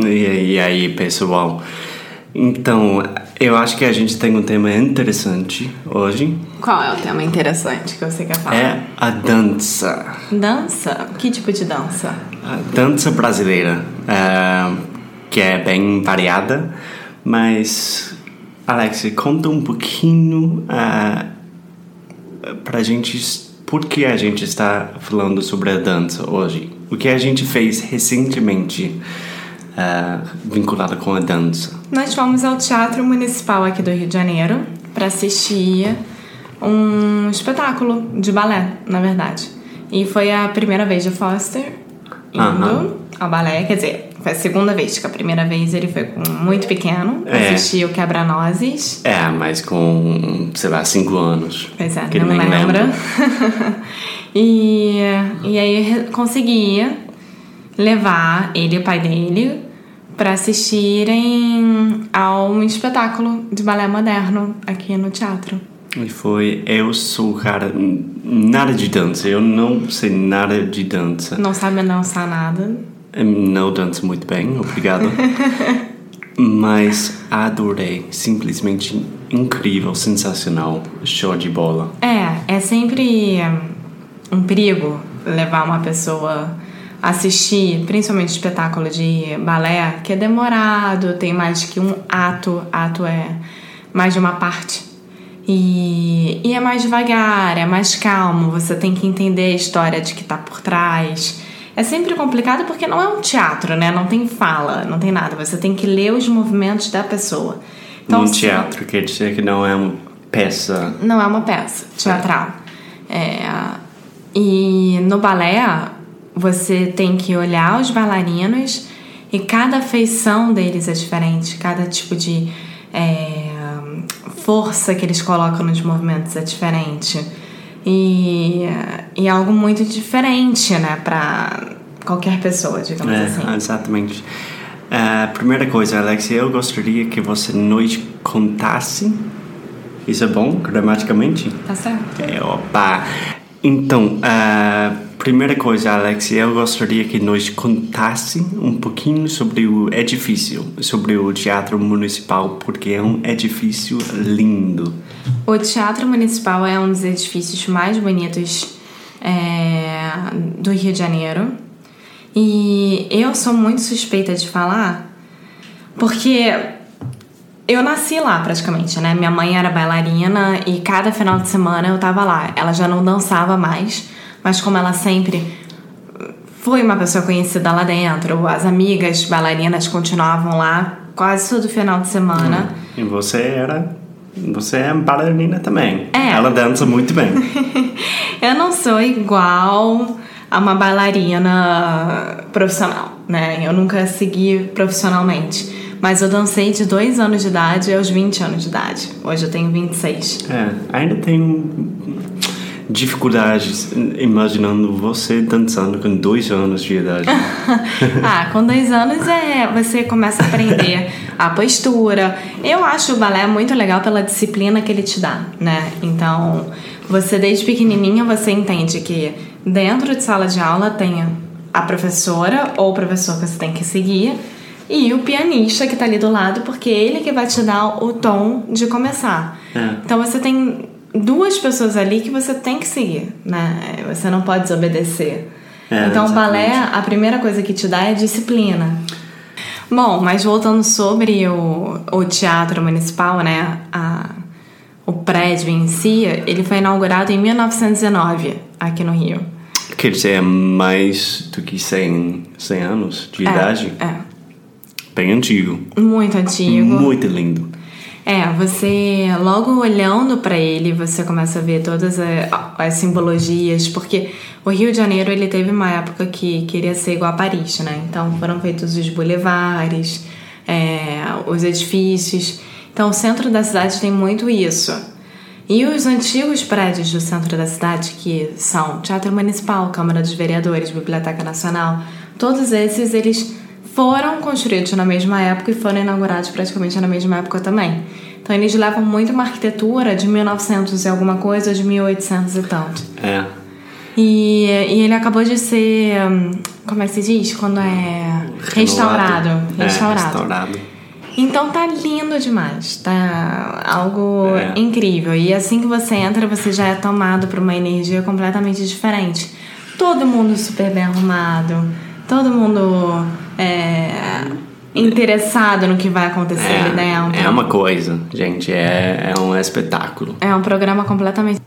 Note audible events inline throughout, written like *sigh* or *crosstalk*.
E, e aí, pessoal? Então, eu acho que a gente tem um tema interessante hoje. Qual é o tema interessante que você quer falar? É a dança. Dança? Que tipo de dança? A dança brasileira, é, que é bem variada, mas, Alex, conta um pouquinho uh, pra gente por que a gente está falando sobre a dança hoje. O que a gente fez recentemente uh, vinculado com a dança. Nós fomos ao Teatro Municipal aqui do Rio de Janeiro para assistir um espetáculo de balé, na verdade. E foi a primeira vez de Foster indo ao balé, quer dizer, foi a segunda vez, que a primeira vez ele foi muito pequeno, é. assistiu Quebra-Nozes. É, mas com, sei lá, cinco anos. Pois é, que não lembra. *laughs* e, e aí conseguia levar ele e o pai dele para assistirem a um espetáculo de balé moderno aqui no teatro. E foi, eu sou cara nada de dança, eu não sei nada de dança. Não sabe dançar nada? Não danço muito bem, obrigado. *laughs* Mas adorei, simplesmente incrível, sensacional, show de bola. É, é sempre um perigo levar uma pessoa assistir, principalmente espetáculo de balé, que é demorado, tem mais que um ato, ato é mais de uma parte. E, e é mais devagar, é mais calmo, você tem que entender a história de que tá por trás. É sempre complicado porque não é um teatro, né? Não tem fala, não tem nada. Você tem que ler os movimentos da pessoa. Então, um teatro quer dizer que não é uma peça. Não é uma peça teatral. É, e no balé, você tem que olhar os bailarinos e cada feição deles é diferente, cada tipo de é, força que eles colocam nos movimentos é diferente. E, e é algo muito diferente, né, para qualquer pessoa, digamos é, assim. Exatamente. A uh, primeira coisa, Alex, eu gostaria que você nos contasse. Isso é bom, gramaticamente? Tá certo. É, opa! Então, uh, primeira coisa, Alex, eu gostaria que nos contasse um pouquinho sobre o edifício, sobre o Teatro Municipal, porque é um edifício lindo. O Teatro Municipal é um dos edifícios mais bonitos é, do Rio de Janeiro. E eu sou muito suspeita de falar, porque eu nasci lá praticamente, né? Minha mãe era bailarina e cada final de semana eu tava lá. Ela já não dançava mais, mas como ela sempre foi uma pessoa conhecida lá dentro, as amigas bailarinas continuavam lá quase todo final de semana. Hum. E você era. Você é bailarina também. É. Ela dança muito bem. *laughs* eu não sou igual a uma bailarina profissional, né? Eu nunca segui profissionalmente. Mas eu dancei de 2 anos de idade aos 20 anos de idade. Hoje eu tenho 26. É, ainda tenho dificuldades imaginando você dançando com 2 anos de idade. *laughs* ah, com 2 anos é você começa a aprender a postura. Eu acho o balé muito legal pela disciplina que ele te dá, né? Então, você desde pequenininha você entende que dentro de sala de aula tem a professora ou o professor que você tem que seguir e o pianista que está ali do lado, porque é ele que vai te dar o tom de começar. É. Então você tem duas pessoas ali que você tem que seguir, né? Você não pode desobedecer. É, então o balé, a primeira coisa que te dá é disciplina. Bom, mas voltando sobre o, o teatro municipal, né? A, o prédio em si, ele foi inaugurado em 1919 aqui no Rio. Quer dizer, é mais do que 100, 100 anos de idade? É, Bem antigo. muito antigo. Muito lindo. É, você logo olhando para ele, você começa a ver todas a- as simbologias, porque o Rio de Janeiro ele teve uma época que queria ser igual a Paris, né? Então foram feitos os bulevares, é, os edifícios. Então o centro da cidade tem muito isso. E os antigos prédios do centro da cidade, que são Teatro Municipal, Câmara dos Vereadores, Biblioteca Nacional, todos esses eles foram construídos na mesma época e foram inaugurados praticamente na mesma época também. Então eles levam muito uma arquitetura de 1900 e alguma coisa, de 1800 e tanto. É. E, e ele acabou de ser, hum, como é que se diz? Quando é restaurado. Renovado. É, Restaurado. restaurado. Então tá lindo demais, tá algo É. incrível. E assim que você entra, você já é tomado por uma energia completamente diferente. Todo mundo super bem arrumado, todo mundo é, interessado no que vai acontecer ali dentro. É, é uma coisa, gente. É, é um espetáculo. É um programa completamente.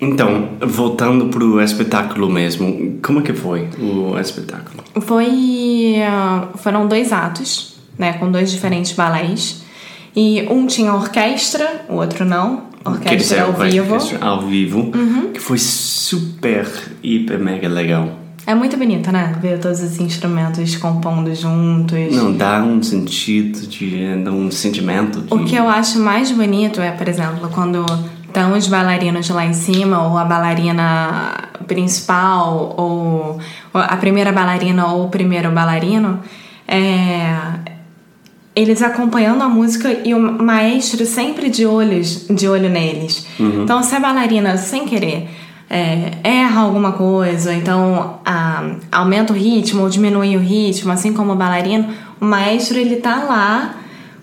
Então, voltando pro espetáculo mesmo, como é que foi o espetáculo? Foi. ah, Foram dois atos, né? Com dois diferentes balés. E um tinha orquestra, o outro não. Quer dizer, Orquestra ao o vivo. orquestra ao vivo, Uhum. que foi super, hiper, mega legal. É muito bonito, né? Ver todos os instrumentos compondo juntos. Não, dá um sentido, de, dá um sentimento de... O que eu acho mais bonito é, por exemplo, quando estão os bailarinos lá em cima, ou a bailarina principal, ou a primeira bailarina ou o primeiro bailarino, é, eles acompanhando a música e o maestro sempre de olhos de olho neles. Então, se a bailarina, sem querer, é, erra alguma coisa, então ah, aumenta o ritmo ou diminui o ritmo, assim como o bailarino, o maestro ele tá lá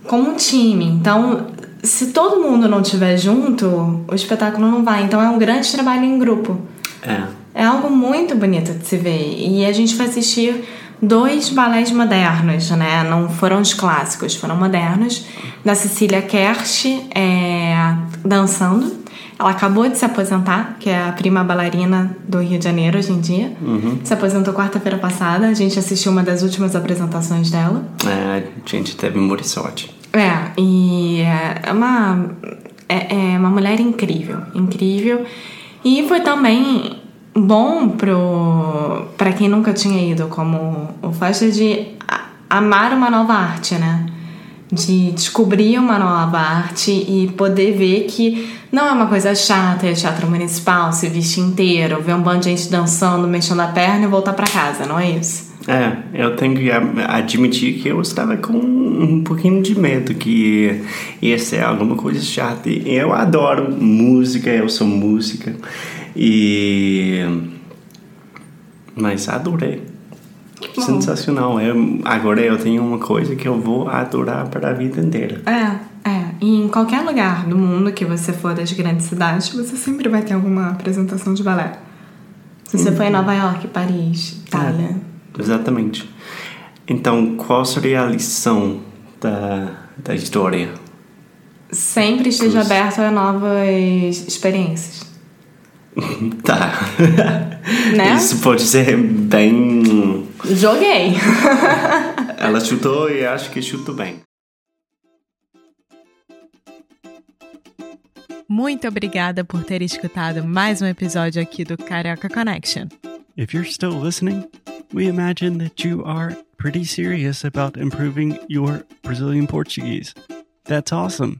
como um time. Então, se todo mundo não estiver junto, o espetáculo não vai. Então, é um grande trabalho em grupo. É, É algo muito bonito de se ver. E a gente foi assistir dois balés modernos, né? Não foram os clássicos, foram modernos. Da Cecília Kersh é, dançando. Ela acabou de se aposentar, que é a prima bailarina do Rio de Janeiro hoje em dia. Se aposentou quarta-feira passada. A gente assistiu uma das últimas apresentações dela. é, a gente teve muita sorte. É, e é uma, é, é uma mulher incrível, incrível. E foi também bom pro para quem nunca tinha ido como o faixa de amar uma nova arte, né? De descobrir uma nova arte e poder ver que não é uma coisa chata, é teatro municipal, se vestir inteiro, ver um bando de gente dançando, mexendo a perna e voltar pra casa, não é isso? É, eu tenho que admitir que eu estava com um pouquinho de medo que ia ser alguma coisa chata. Eu adoro música, eu sou música. E. Mas adorei. Bom. Sensacional. Eu, agora eu tenho uma coisa que eu vou adorar para a vida inteira. É, é. E em qualquer lugar do mundo que você for das grandes cidades, você sempre vai ter alguma apresentação de balé. Se você for em Nova York, Paris, Itália. Exatamente. Então, qual seria a lição da, da história? Sempre esteja aberto a novas experiências. *laughs* Tá. Né? Isso pode ser bem. Joguei! *laughs* Ela chutou e acho que chutou bem. Muito obrigada por ter escutado mais um episódio aqui do Carioca Connection. If you're still listening, we imagine that you are pretty serious about improving your Brazilian Portuguese. That's awesome.